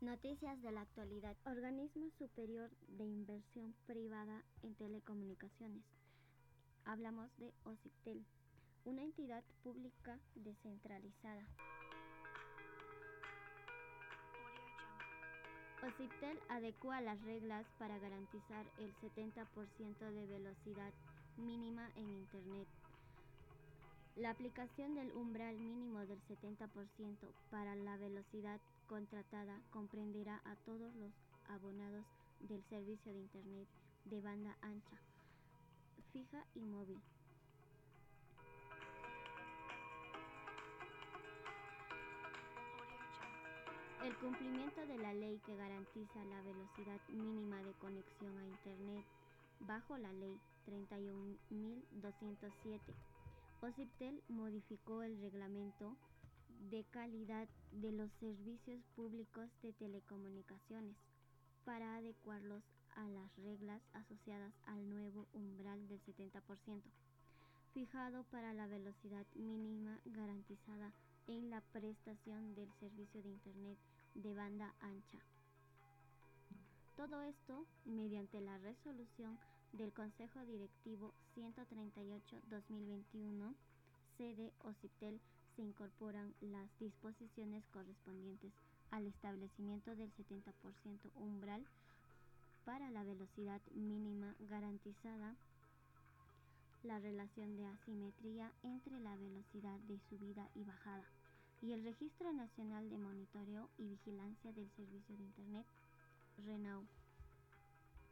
Noticias de la actualidad. Organismo Superior de Inversión Privada en Telecomunicaciones. Hablamos de OCIPTEL, una entidad pública descentralizada. OCIPTEL adecua las reglas para garantizar el 70% de velocidad mínima en Internet. La aplicación del umbral mínimo del 70% para la velocidad contratada comprenderá a todos los abonados del servicio de Internet de banda ancha, fija y móvil. El cumplimiento de la ley que garantiza la velocidad mínima de conexión a Internet bajo la ley 31.207. OCIPTEL modificó el reglamento de calidad de los servicios públicos de telecomunicaciones para adecuarlos a las reglas asociadas al nuevo umbral del 70%, fijado para la velocidad mínima garantizada en la prestación del servicio de Internet de banda ancha. Todo esto mediante la resolución del Consejo Directivo 138-2021, sede OCIPTEL, se incorporan las disposiciones correspondientes al establecimiento del 70% umbral para la velocidad mínima garantizada, la relación de asimetría entre la velocidad de subida y bajada y el Registro Nacional de Monitoreo y Vigilancia del Servicio de Internet, RENAU.